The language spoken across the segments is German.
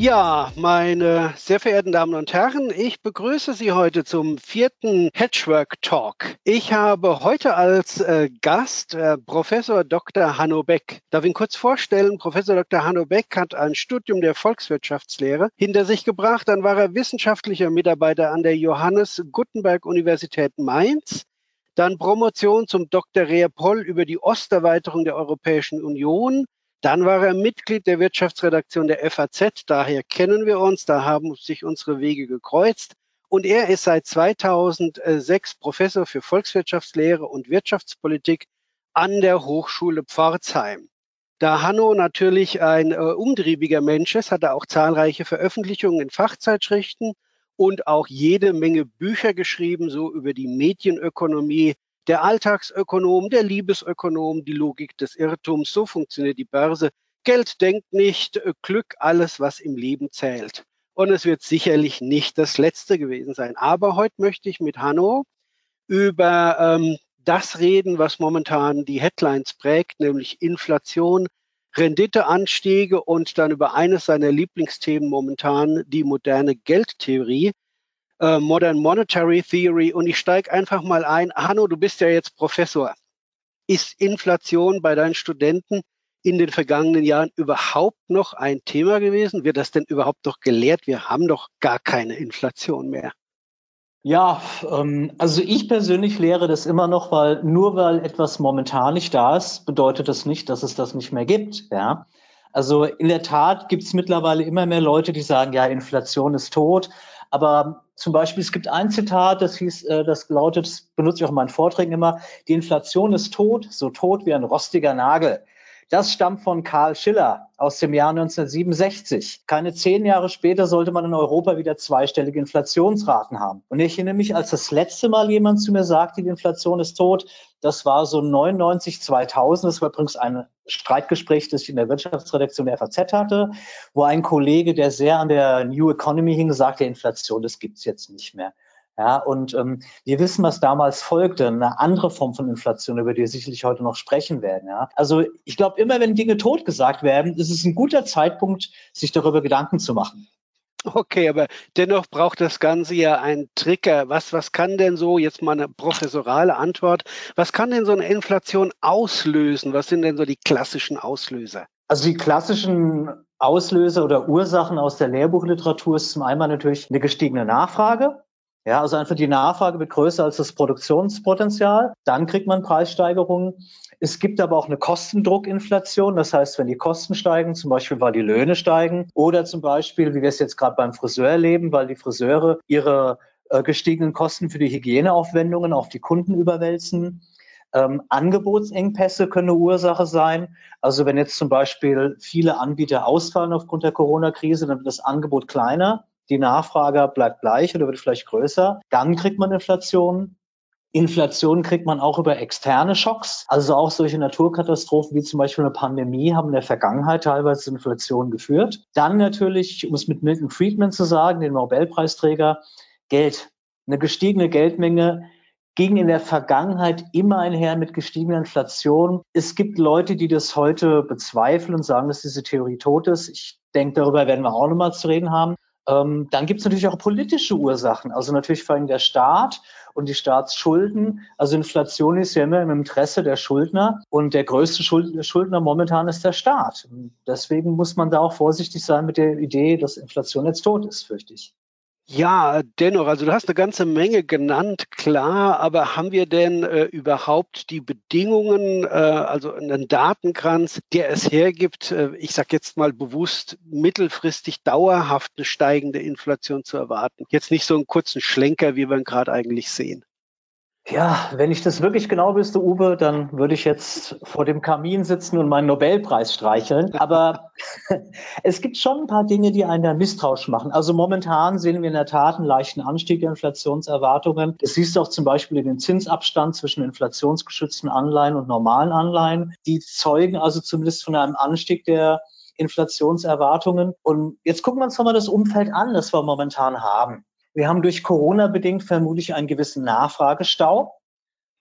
Ja, meine sehr verehrten Damen und Herren, ich begrüße Sie heute zum vierten Hedgework Talk. Ich habe heute als äh, Gast äh, Professor Dr. Hanno Beck. Darf ich ihn kurz vorstellen? Professor Dr. Hanno Beck hat ein Studium der Volkswirtschaftslehre hinter sich gebracht. Dann war er wissenschaftlicher Mitarbeiter an der Johannes Gutenberg Universität Mainz dann Promotion zum Dr. Reapoll über die Osterweiterung der Europäischen Union, dann war er Mitglied der Wirtschaftsredaktion der FAZ, daher kennen wir uns, da haben sich unsere Wege gekreuzt. Und er ist seit 2006 Professor für Volkswirtschaftslehre und Wirtschaftspolitik an der Hochschule Pforzheim. Da Hanno natürlich ein äh, umtriebiger Mensch ist, hat er auch zahlreiche Veröffentlichungen in Fachzeitschriften und auch jede Menge Bücher geschrieben, so über die Medienökonomie, der Alltagsökonom, der Liebesökonom, die Logik des Irrtums, so funktioniert die Börse. Geld denkt nicht, Glück alles, was im Leben zählt. Und es wird sicherlich nicht das letzte gewesen sein. Aber heute möchte ich mit Hanno über ähm, das reden, was momentan die Headlines prägt, nämlich Inflation, Renditeanstiege und dann über eines seiner Lieblingsthemen momentan, die moderne Geldtheorie. Äh, Modern Monetary Theory und ich steige einfach mal ein. Hanno, du bist ja jetzt Professor. Ist Inflation bei deinen Studenten in den vergangenen Jahren überhaupt noch ein Thema gewesen? Wird das denn überhaupt noch gelehrt? Wir haben doch gar keine Inflation mehr. Ja, ähm, also ich persönlich lehre das immer noch, weil nur weil etwas momentan nicht da ist, bedeutet das nicht, dass es das nicht mehr gibt. Ja, also in der Tat gibt es mittlerweile immer mehr Leute, die sagen, ja, Inflation ist tot. Aber zum Beispiel, es gibt ein Zitat, das hieß, äh, das lautet, das benutze ich auch in meinen Vorträgen immer, die Inflation ist tot, so tot wie ein rostiger Nagel. Das stammt von Karl Schiller aus dem Jahr 1967. Keine zehn Jahre später sollte man in Europa wieder zweistellige Inflationsraten haben. Und ich erinnere mich, als das letzte Mal jemand zu mir sagte, die Inflation ist tot, das war so 99, 2000. Das war übrigens ein Streitgespräch, das ich in der Wirtschaftsredaktion der FAZ hatte, wo ein Kollege, der sehr an der New Economy hing, sagte, Inflation, das gibt's jetzt nicht mehr. Ja, und ähm, wir wissen, was damals folgte, eine andere Form von Inflation, über die wir sicherlich heute noch sprechen werden. Ja. Also ich glaube, immer wenn Dinge tot gesagt werden, ist es ein guter Zeitpunkt, sich darüber Gedanken zu machen. Okay, aber dennoch braucht das Ganze ja einen Trigger. Was, was kann denn so, jetzt mal eine professorale Antwort, was kann denn so eine Inflation auslösen? Was sind denn so die klassischen Auslöser? Also die klassischen Auslöser oder Ursachen aus der Lehrbuchliteratur ist zum einen natürlich eine gestiegene Nachfrage. Ja, also einfach die Nachfrage wird größer als das Produktionspotenzial. Dann kriegt man Preissteigerungen. Es gibt aber auch eine Kostendruckinflation. Das heißt, wenn die Kosten steigen, zum Beispiel weil die Löhne steigen oder zum Beispiel, wie wir es jetzt gerade beim Friseur erleben, weil die Friseure ihre äh, gestiegenen Kosten für die Hygieneaufwendungen auf die Kunden überwälzen. Ähm, Angebotsengpässe können eine Ursache sein. Also wenn jetzt zum Beispiel viele Anbieter ausfallen aufgrund der Corona-Krise, dann wird das Angebot kleiner die Nachfrage bleibt gleich oder wird vielleicht größer, dann kriegt man Inflation. Inflation kriegt man auch über externe Schocks. Also auch solche Naturkatastrophen wie zum Beispiel eine Pandemie haben in der Vergangenheit teilweise zu Inflation geführt. Dann natürlich, um es mit Milton Friedman zu sagen, den Nobelpreisträger, Geld. Eine gestiegene Geldmenge ging in der Vergangenheit immer einher mit gestiegener Inflation. Es gibt Leute, die das heute bezweifeln und sagen, dass diese Theorie tot ist. Ich denke, darüber werden wir auch nochmal zu reden haben. Ähm, dann gibt es natürlich auch politische Ursachen, also natürlich vor allem der Staat und die Staatsschulden. Also Inflation ist ja immer im Interesse der Schuldner und der größte Schuldner momentan ist der Staat. deswegen muss man da auch vorsichtig sein mit der Idee, dass Inflation jetzt tot ist, fürchte ich. Ja, dennoch, also du hast eine ganze Menge genannt, klar, aber haben wir denn äh, überhaupt die Bedingungen, äh, also einen Datenkranz, der es hergibt, äh, ich sage jetzt mal bewusst, mittelfristig dauerhaft eine steigende Inflation zu erwarten? Jetzt nicht so einen kurzen Schlenker, wie wir ihn gerade eigentlich sehen. Ja, wenn ich das wirklich genau wüsste, Uwe, dann würde ich jetzt vor dem Kamin sitzen und meinen Nobelpreis streicheln. Aber es gibt schon ein paar Dinge, die einen da misstrauisch machen. Also momentan sehen wir in der Tat einen leichten Anstieg der Inflationserwartungen. Das siehst du auch zum Beispiel in den Zinsabstand zwischen inflationsgeschützten Anleihen und normalen Anleihen. Die zeugen also zumindest von einem Anstieg der Inflationserwartungen. Und jetzt gucken wir uns nochmal das Umfeld an, das wir momentan haben. Wir haben durch Corona bedingt vermutlich einen gewissen Nachfragestau.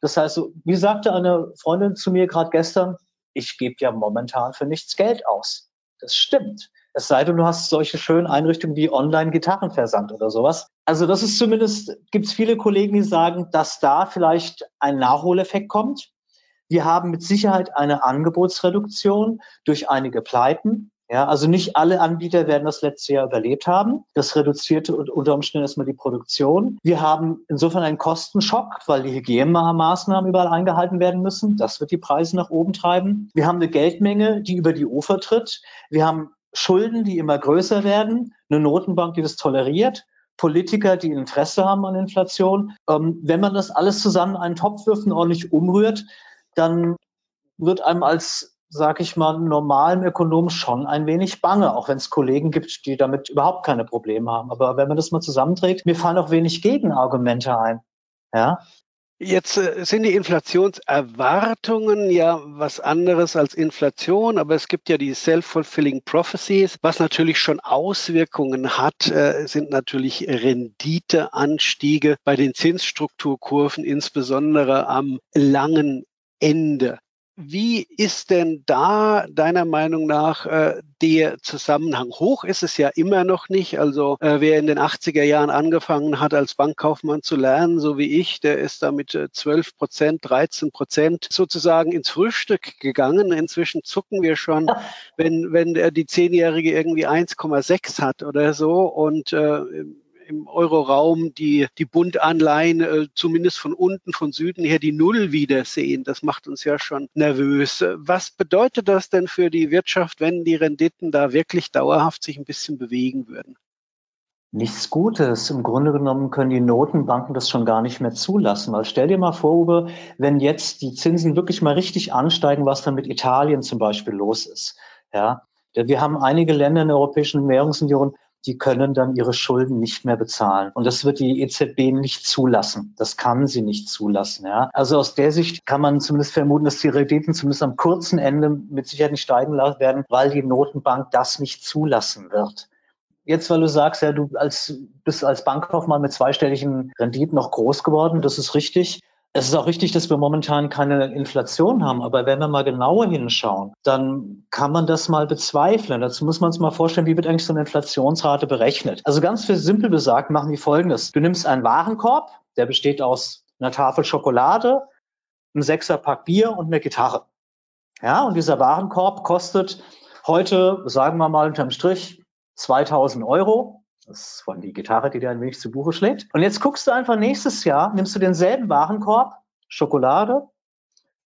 Das heißt, wie sagte eine Freundin zu mir gerade gestern, ich gebe ja momentan für nichts Geld aus. Das stimmt. Es sei denn, du hast solche schönen Einrichtungen wie Online-Gitarrenversand oder sowas. Also das ist zumindest, gibt es viele Kollegen, die sagen, dass da vielleicht ein Nachholeffekt kommt. Wir haben mit Sicherheit eine Angebotsreduktion durch einige Pleiten. Ja, also nicht alle Anbieter werden das letzte Jahr überlebt haben. Das reduziert unter Umständen erstmal die Produktion. Wir haben insofern einen Kostenschock, weil die Hygienemaßnahmen überall eingehalten werden müssen. Das wird die Preise nach oben treiben. Wir haben eine Geldmenge, die über die Ufer tritt. Wir haben Schulden, die immer größer werden. Eine Notenbank, die das toleriert. Politiker, die Interesse haben an Inflation. Ähm, wenn man das alles zusammen in einen Topf wirft und ordentlich umrührt, dann wird einem als sag ich mal, normalen Ökonom schon ein wenig bange, auch wenn es Kollegen gibt, die damit überhaupt keine Probleme haben. Aber wenn man das mal zusammenträgt, mir fallen auch wenig Gegenargumente ein. Ja. Jetzt äh, sind die Inflationserwartungen ja was anderes als Inflation, aber es gibt ja die self-fulfilling prophecies. Was natürlich schon Auswirkungen hat, äh, sind natürlich Renditeanstiege bei den Zinsstrukturkurven, insbesondere am langen Ende. Wie ist denn da deiner Meinung nach äh, der Zusammenhang? Hoch ist es ja immer noch nicht. Also äh, wer in den 80er Jahren angefangen hat, als Bankkaufmann zu lernen, so wie ich, der ist da mit 12 Prozent, 13 Prozent sozusagen ins Frühstück gegangen. Inzwischen zucken wir schon, wenn, wenn die Zehnjährige irgendwie 1,6 hat oder so. Und äh, im Euroraum die, die Bundanleihen äh, zumindest von unten, von Süden her die Null wiedersehen. Das macht uns ja schon nervös. Was bedeutet das denn für die Wirtschaft, wenn die Renditen da wirklich dauerhaft sich ein bisschen bewegen würden? Nichts Gutes. Im Grunde genommen können die Notenbanken das schon gar nicht mehr zulassen. Weil stell dir mal vor, Uwe, wenn jetzt die Zinsen wirklich mal richtig ansteigen, was dann mit Italien zum Beispiel los ist. Ja, wir haben einige Länder in der Europäischen Währungsunion, die können dann ihre Schulden nicht mehr bezahlen. Und das wird die EZB nicht zulassen. Das kann sie nicht zulassen. Ja. Also aus der Sicht kann man zumindest vermuten, dass die Renditen zumindest am kurzen Ende mit Sicherheit nicht steigen werden, weil die Notenbank das nicht zulassen wird. Jetzt, weil du sagst, ja, du als, bist als Bankkaufmann mit zweistelligen Renditen noch groß geworden, das ist richtig. Es ist auch richtig, dass wir momentan keine Inflation haben, aber wenn wir mal genauer hinschauen, dann kann man das mal bezweifeln. Dazu muss man sich mal vorstellen, wie wird eigentlich so eine Inflationsrate berechnet. Also ganz simpel gesagt machen wir folgendes. Du nimmst einen Warenkorb, der besteht aus einer Tafel Schokolade, einem Sechserpack Bier und einer Gitarre. Ja, und dieser Warenkorb kostet heute, sagen wir mal unterm Strich, 2000 Euro. Das ist von die Gitarre, die dir ein wenig zu Buche schlägt. Und jetzt guckst du einfach nächstes Jahr, nimmst du denselben Warenkorb, Schokolade,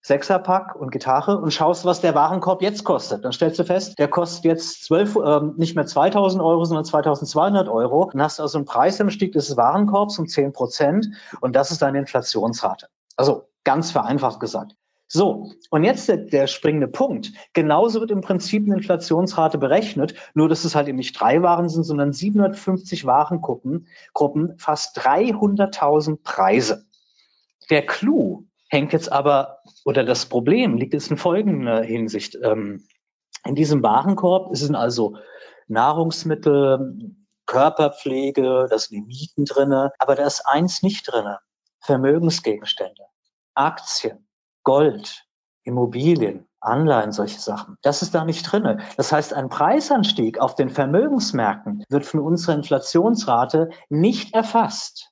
Sechserpack und Gitarre und schaust, was der Warenkorb jetzt kostet. Dann stellst du fest, der kostet jetzt 12, ähm, nicht mehr 2000 Euro, sondern 2200 Euro. Dann hast du also einen Preisanstieg des Warenkorbs um 10 Prozent und das ist deine Inflationsrate. Also ganz vereinfacht gesagt. So, und jetzt der, der, springende Punkt. Genauso wird im Prinzip eine Inflationsrate berechnet, nur dass es halt eben nicht drei Waren sind, sondern 750 Warengruppen, Gruppen, fast 300.000 Preise. Der Clou hängt jetzt aber, oder das Problem liegt jetzt in folgender Hinsicht. Ähm, in diesem Warenkorb sind also Nahrungsmittel, Körperpflege, da sind die Mieten drinne, aber da ist eins nicht drinne. Vermögensgegenstände, Aktien, Gold, Immobilien, Anleihen, solche Sachen. Das ist da nicht drinne. Das heißt, ein Preisanstieg auf den Vermögensmärkten wird von unserer Inflationsrate nicht erfasst.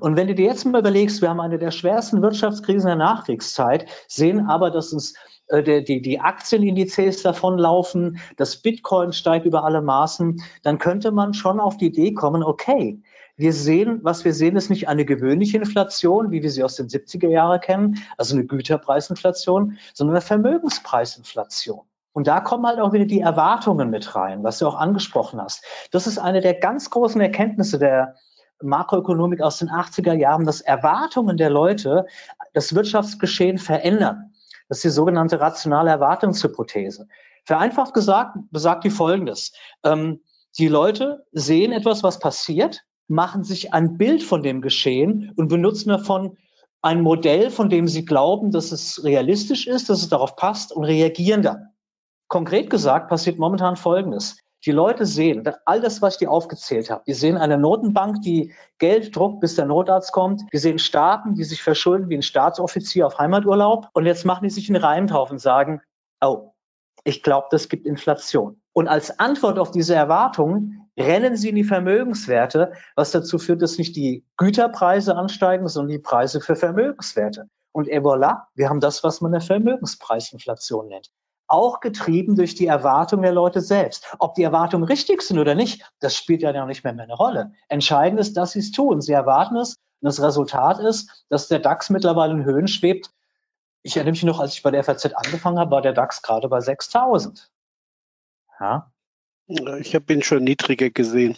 Und wenn du dir jetzt mal überlegst, wir haben eine der schwersten Wirtschaftskrisen der Nachkriegszeit, sehen aber, dass uns äh, die, die, Aktienindizes davonlaufen, das Bitcoin steigt über alle Maßen, dann könnte man schon auf die Idee kommen, okay, wir sehen, was wir sehen, ist nicht eine gewöhnliche Inflation, wie wir sie aus den 70er Jahren kennen, also eine Güterpreisinflation, sondern eine Vermögenspreisinflation. Und da kommen halt auch wieder die Erwartungen mit rein, was du auch angesprochen hast. Das ist eine der ganz großen Erkenntnisse der Makroökonomik aus den 80er Jahren, dass Erwartungen der Leute das Wirtschaftsgeschehen verändern. Das ist die sogenannte rationale Erwartungshypothese. Vereinfacht gesagt besagt die Folgendes. Ähm, die Leute sehen etwas, was passiert, machen sich ein Bild von dem Geschehen und benutzen davon ein Modell, von dem sie glauben, dass es realistisch ist, dass es darauf passt und reagieren dann. Konkret gesagt passiert momentan Folgendes. Die Leute sehen all das, was ich dir aufgezählt habe. Die sehen eine Notenbank, die Geld druckt, bis der Notarzt kommt. Die sehen Staaten, die sich verschulden wie ein Staatsoffizier auf Heimaturlaub. Und jetzt machen die sich einen Reim drauf und sagen, oh, ich glaube, das gibt Inflation. Und als Antwort auf diese Erwartungen rennen sie in die Vermögenswerte, was dazu führt, dass nicht die Güterpreise ansteigen, sondern die Preise für Vermögenswerte. Und et voilà, wir haben das, was man eine Vermögenspreisinflation nennt auch getrieben durch die Erwartungen der Leute selbst. Ob die Erwartungen richtig sind oder nicht, das spielt ja nicht mehr, mehr eine Rolle. Entscheidend ist, dass sie es tun. Sie erwarten es. Und das Resultat ist, dass der DAX mittlerweile in Höhen schwebt. Ich erinnere mich noch, als ich bei der FAZ angefangen habe, war der DAX gerade bei 6000. Ja. Ich habe ihn schon niedriger gesehen.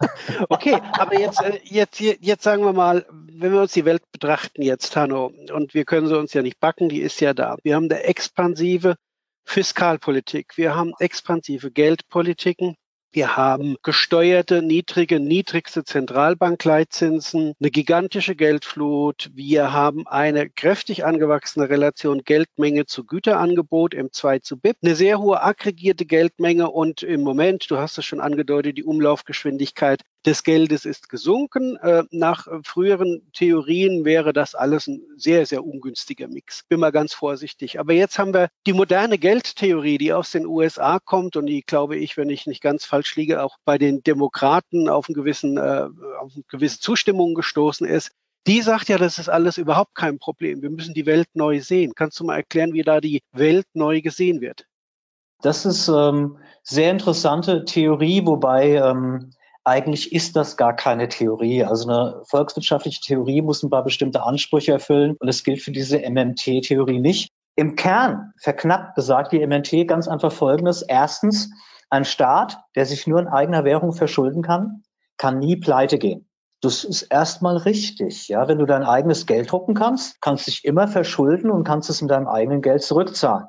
okay, aber jetzt, äh, jetzt, jetzt sagen wir mal, wenn wir uns die Welt betrachten jetzt, Hanno, und wir können sie uns ja nicht backen, die ist ja da. Wir haben eine expansive Fiskalpolitik, wir haben expansive Geldpolitiken, wir haben gesteuerte, niedrige, niedrigste Zentralbankleitzinsen, eine gigantische Geldflut. Wir haben eine kräftig angewachsene Relation Geldmenge zu Güterangebot, M2 zu BIP, eine sehr hohe aggregierte Geldmenge und im Moment, du hast es schon angedeutet, die Umlaufgeschwindigkeit des Geldes ist gesunken. Äh, nach früheren Theorien wäre das alles ein sehr, sehr ungünstiger Mix. Bin mal ganz vorsichtig. Aber jetzt haben wir die moderne Geldtheorie, die aus den USA kommt und die, glaube ich, wenn ich nicht ganz falsch liege, auch bei den Demokraten auf, einen gewissen, äh, auf eine gewisse Zustimmung gestoßen ist. Die sagt ja, das ist alles überhaupt kein Problem. Wir müssen die Welt neu sehen. Kannst du mal erklären, wie da die Welt neu gesehen wird? Das ist ähm, sehr interessante Theorie, wobei ähm, eigentlich ist das gar keine Theorie. Also eine volkswirtschaftliche Theorie muss ein paar bestimmte Ansprüche erfüllen und das gilt für diese MMT-Theorie nicht. Im Kern verknappt besagt die MMT ganz einfach Folgendes. Erstens, ein Staat, der sich nur in eigener Währung verschulden kann, kann nie pleite gehen. Das ist erstmal richtig. Ja, wenn du dein eigenes Geld drucken kannst, kannst du dich immer verschulden und kannst es in deinem eigenen Geld zurückzahlen.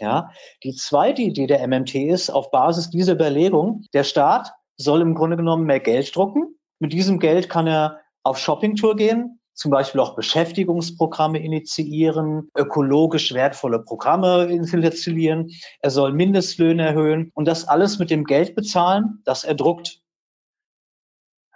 Ja, die zweite Idee der MMT ist auf Basis dieser Überlegung, der Staat soll im Grunde genommen mehr Geld drucken. Mit diesem Geld kann er auf Shoppingtour gehen, zum Beispiel auch Beschäftigungsprogramme initiieren, ökologisch wertvolle Programme installieren. Er soll Mindestlöhne erhöhen und das alles mit dem Geld bezahlen, das er druckt.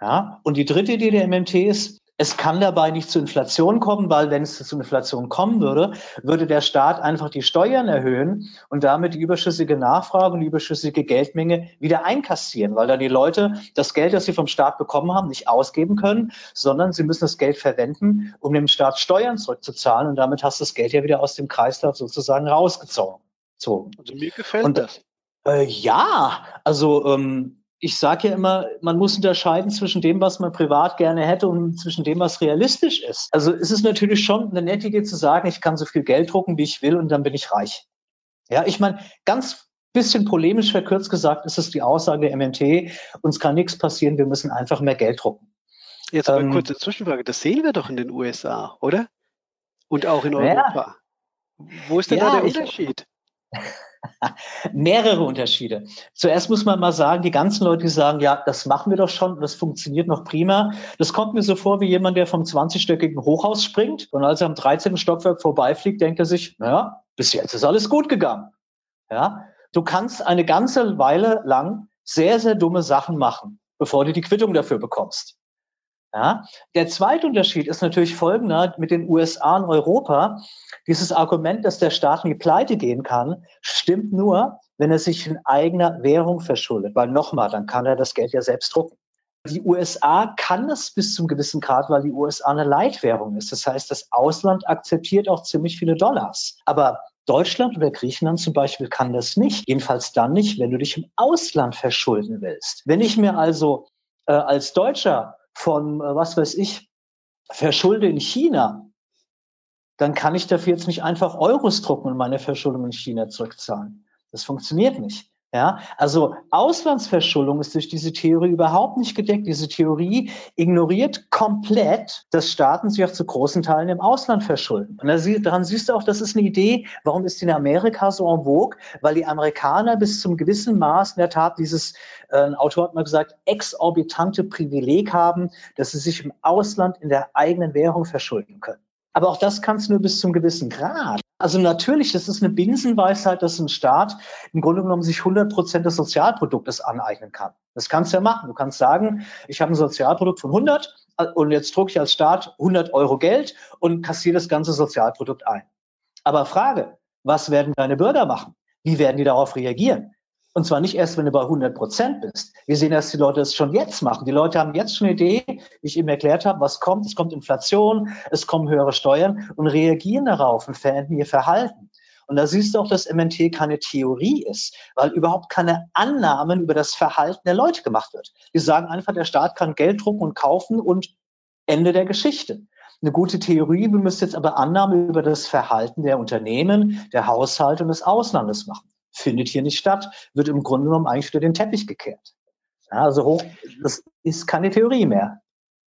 Ja, und die dritte Idee der MMT ist, es kann dabei nicht zu Inflation kommen, weil wenn es zu Inflation kommen würde, würde der Staat einfach die Steuern erhöhen und damit die überschüssige Nachfrage und die überschüssige Geldmenge wieder einkassieren, weil dann die Leute das Geld, das sie vom Staat bekommen haben, nicht ausgeben können, sondern sie müssen das Geld verwenden, um dem Staat Steuern zurückzuzahlen und damit hast du das Geld ja wieder aus dem Kreislauf sozusagen rausgezogen. So. Also mir gefällt und, das. Äh, ja, also ähm, ich sage ja immer, man muss unterscheiden zwischen dem, was man privat gerne hätte und zwischen dem, was realistisch ist. Also es ist natürlich schon eine nette Idee zu sagen, ich kann so viel Geld drucken, wie ich will und dann bin ich reich. Ja, ich meine, ganz bisschen polemisch verkürzt gesagt ist es die Aussage der MNT, uns kann nichts passieren, wir müssen einfach mehr Geld drucken. Jetzt aber ähm, kurze Zwischenfrage, das sehen wir doch in den USA, oder? Und auch in Europa. Ja, Wo ist denn ja, da der Unterschied? Ich, Mehrere Unterschiede. Zuerst muss man mal sagen, die ganzen Leute, die sagen, ja, das machen wir doch schon, das funktioniert noch prima. Das kommt mir so vor wie jemand, der vom 20-stöckigen Hochhaus springt und als er am 13. Stockwerk vorbeifliegt, denkt er sich, naja, bis jetzt ist alles gut gegangen. Ja, du kannst eine ganze Weile lang sehr, sehr dumme Sachen machen, bevor du die Quittung dafür bekommst. Ja? Der zweite Unterschied ist natürlich folgender mit den USA und Europa. Dieses Argument, dass der Staat in die Pleite gehen kann, stimmt nur, wenn er sich in eigener Währung verschuldet. Weil nochmal, dann kann er das Geld ja selbst drucken. Die USA kann das bis zum gewissen Grad, weil die USA eine Leitwährung ist. Das heißt, das Ausland akzeptiert auch ziemlich viele Dollars. Aber Deutschland oder Griechenland zum Beispiel kann das nicht. Jedenfalls dann nicht, wenn du dich im Ausland verschulden willst. Wenn ich mir also äh, als Deutscher von, äh, was weiß ich, verschulde in China, dann kann ich dafür jetzt nicht einfach Euros drucken und meine Verschuldung in China zurückzahlen. Das funktioniert nicht. Ja, also Auslandsverschuldung ist durch diese Theorie überhaupt nicht gedeckt. Diese Theorie ignoriert komplett, dass Staaten sich auch zu großen Teilen im Ausland verschulden. Und daran siehst du auch, das ist eine Idee, warum ist die in Amerika so en vogue? Weil die Amerikaner bis zum gewissen Maß in der Tat dieses, äh, ein Autor hat mal gesagt, exorbitante Privileg haben, dass sie sich im Ausland in der eigenen Währung verschulden können. Aber auch das kannst du nur bis zum gewissen Grad. Also natürlich, das ist eine Binsenweisheit, dass ein Staat im Grunde genommen sich 100 Prozent des Sozialproduktes aneignen kann. Das kannst du ja machen. Du kannst sagen, ich habe ein Sozialprodukt von 100 und jetzt drucke ich als Staat 100 Euro Geld und kassiere das ganze Sozialprodukt ein. Aber Frage, was werden deine Bürger machen? Wie werden die darauf reagieren? Und zwar nicht erst, wenn du bei 100 Prozent bist. Wir sehen, dass die Leute es schon jetzt machen. Die Leute haben jetzt schon eine Idee, wie ich eben erklärt habe, was kommt. Es kommt Inflation, es kommen höhere Steuern und reagieren darauf und verändern ihr Verhalten. Und da siehst du auch, dass MNT keine Theorie ist, weil überhaupt keine Annahmen über das Verhalten der Leute gemacht wird. Die sagen einfach, der Staat kann Geld drucken und kaufen und Ende der Geschichte. Eine gute Theorie, wir müssen jetzt aber Annahmen über das Verhalten der Unternehmen, der Haushalte und des Auslandes machen findet hier nicht statt, wird im Grunde genommen eigentlich für den Teppich gekehrt. Also hoch, das ist keine Theorie mehr.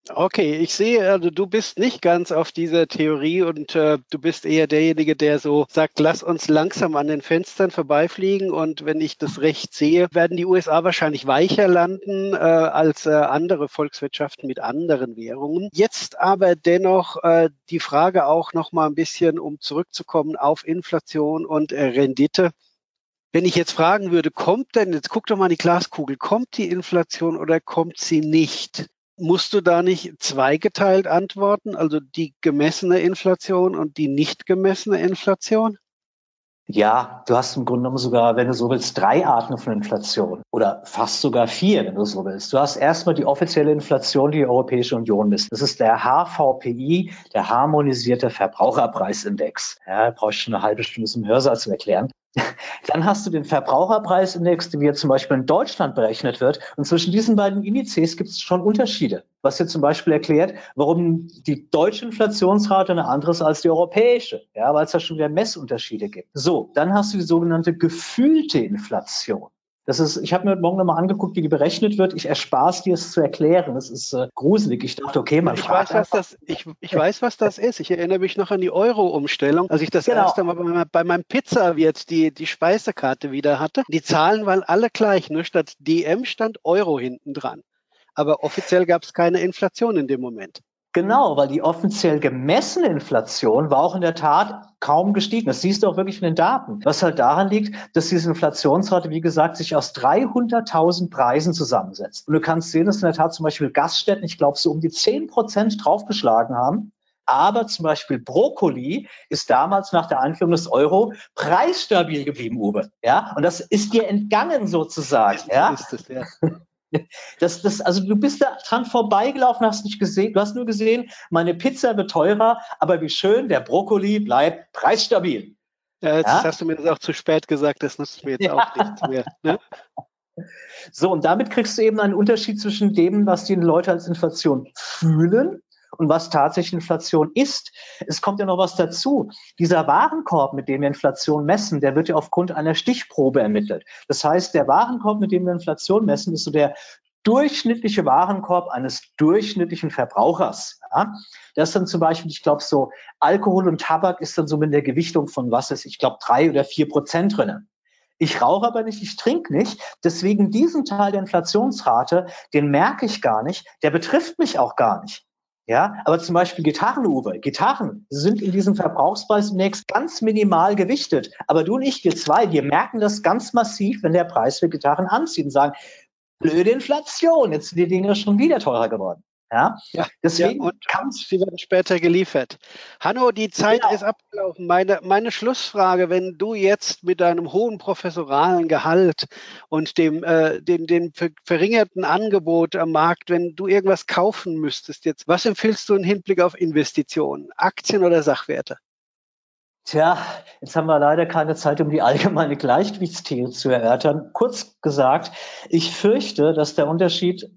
Okay, ich sehe, also du bist nicht ganz auf dieser Theorie und äh, du bist eher derjenige, der so sagt, lass uns langsam an den Fenstern vorbeifliegen und wenn ich das recht sehe, werden die USA wahrscheinlich weicher landen äh, als äh, andere Volkswirtschaften mit anderen Währungen. Jetzt aber dennoch äh, die Frage auch noch mal ein bisschen, um zurückzukommen auf Inflation und äh, Rendite. Wenn ich jetzt fragen würde, kommt denn, jetzt guck doch mal in die Glaskugel, kommt die Inflation oder kommt sie nicht? Musst du da nicht zweigeteilt antworten, also die gemessene Inflation und die nicht gemessene Inflation? Ja, du hast im Grunde genommen sogar, wenn du so willst, drei Arten von Inflation oder fast sogar vier, wenn du so willst. Du hast erstmal die offizielle Inflation, die, die Europäische Union misst. Das ist der HVPI, der harmonisierte Verbraucherpreisindex. Ja, brauche ich schon eine halbe Stunde zum Hörsaal zu erklären. Dann hast du den Verbraucherpreisindex, der wie zum Beispiel in Deutschland berechnet wird. Und zwischen diesen beiden Indizes gibt es schon Unterschiede. Was jetzt zum Beispiel erklärt, warum die deutsche Inflationsrate eine andere ist als die europäische. Ja, weil es da schon wieder Messunterschiede gibt. So, dann hast du die sogenannte gefühlte Inflation. Das ist, ich habe mir heute Morgen nochmal angeguckt, wie die berechnet wird. Ich erspare es dir, es zu erklären. Das ist äh, gruselig. Ich dachte, okay, man ich weiß, was das, ich, ich weiß, was das ist. Ich erinnere mich noch an die Euro-Umstellung, als ich das genau. erste Mal bei, bei meinem Pizzawirt die, die Speisekarte wieder hatte. Die Zahlen waren alle gleich, nur statt DM stand Euro hinten dran. Aber offiziell gab es keine Inflation in dem Moment. Genau, weil die offiziell gemessene Inflation war auch in der Tat kaum gestiegen. Das siehst du auch wirklich in den Daten. Was halt daran liegt, dass diese Inflationsrate, wie gesagt, sich aus 300.000 Preisen zusammensetzt. Und du kannst sehen, dass in der Tat zum Beispiel Gaststätten, ich glaube, so um die 10 Prozent draufgeschlagen haben. Aber zum Beispiel Brokkoli ist damals nach der Einführung des Euro preisstabil geblieben, Uwe. Ja, und das ist dir entgangen sozusagen. Ja, ist es, ja. Das, das, also du bist da dran vorbeigelaufen, hast nicht gesehen, du hast nur gesehen, meine Pizza wird teurer, aber wie schön, der Brokkoli bleibt preisstabil. Ja, jetzt ja? hast du mir das auch zu spät gesagt, das nutzt mir jetzt ja. auch nichts mehr. Ne? So, und damit kriegst du eben einen Unterschied zwischen dem, was die Leute als Inflation fühlen und was tatsächlich Inflation ist. Es kommt ja noch was dazu. Dieser Warenkorb, mit dem wir Inflation messen, der wird ja aufgrund einer Stichprobe ermittelt. Das heißt, der Warenkorb, mit dem wir Inflation messen, ist so der durchschnittliche Warenkorb eines durchschnittlichen Verbrauchers. Ja? Das ist dann zum Beispiel, ich glaube, so Alkohol und Tabak ist dann so mit der Gewichtung von was ist, ich glaube, drei oder vier Prozent drinnen. Ich rauche aber nicht, ich trinke nicht. Deswegen diesen Teil der Inflationsrate, den merke ich gar nicht, der betrifft mich auch gar nicht. Ja, aber zum Beispiel Gitarren, Uwe, Gitarren sind in diesem Verbrauchspreis zunächst ganz minimal gewichtet. Aber du und ich, wir zwei, wir merken das ganz massiv, wenn der Preis für Gitarren anzieht und sagen, blöde Inflation, jetzt sind die Dinge schon wieder teurer geworden. Ja, ja deswegen ja, und sie werden später geliefert. Hanno, die Zeit genau. ist abgelaufen. Meine, meine Schlussfrage, wenn du jetzt mit deinem hohen professoralen Gehalt und dem, äh, dem, dem verringerten Angebot am Markt, wenn du irgendwas kaufen müsstest jetzt, was empfiehlst du im Hinblick auf Investitionen? Aktien oder Sachwerte? Tja, jetzt haben wir leider keine Zeit, um die allgemeine Gleichgewichtstheorie zu erörtern. Kurz gesagt, ich fürchte, dass der Unterschied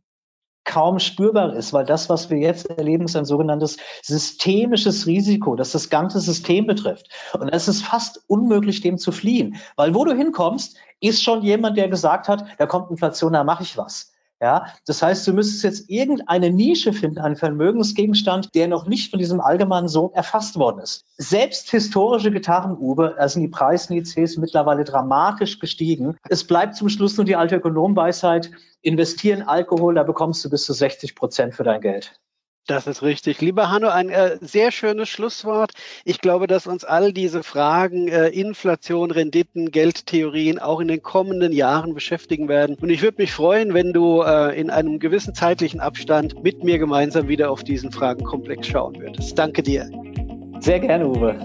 kaum spürbar ist, weil das, was wir jetzt erleben, ist ein sogenanntes systemisches Risiko, das das ganze System betrifft. Und es ist fast unmöglich, dem zu fliehen, weil wo du hinkommst, ist schon jemand, der gesagt hat, da kommt Inflation, da mache ich was. Ja, das heißt, du müsstest jetzt irgendeine Nische finden, einen Vermögensgegenstand, der noch nicht von diesem allgemeinen Sog erfasst worden ist. Selbst historische Gitarren, Uwe, da sind die Preisindizes mittlerweile dramatisch gestiegen. Es bleibt zum Schluss nur die alte Ökonomweisheit, investieren Alkohol, da bekommst du bis zu 60 Prozent für dein Geld. Das ist richtig. Lieber Hanno, ein äh, sehr schönes Schlusswort. Ich glaube, dass uns all diese Fragen äh, Inflation, Renditen, Geldtheorien auch in den kommenden Jahren beschäftigen werden. Und ich würde mich freuen, wenn du äh, in einem gewissen zeitlichen Abstand mit mir gemeinsam wieder auf diesen Fragenkomplex schauen würdest. Danke dir. Sehr gerne, Uwe.